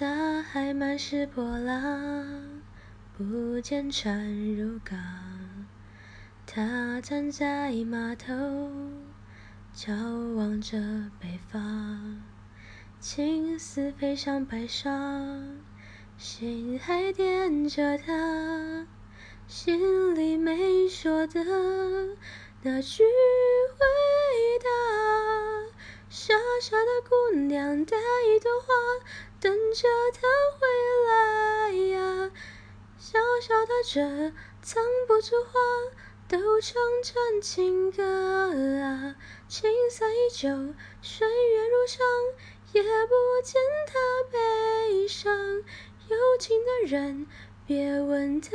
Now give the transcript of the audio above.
大海满是波浪，不见船入港。他站在码头，眺望着北方。青丝飞上白霜，心还惦着他，心里没说的那句回答。傻傻的姑娘带一朵花，等着他回来呀。小小的这藏不住话，都唱成情歌啊。青涩依旧，岁月如常。也不见他悲伤，有情的人别问他，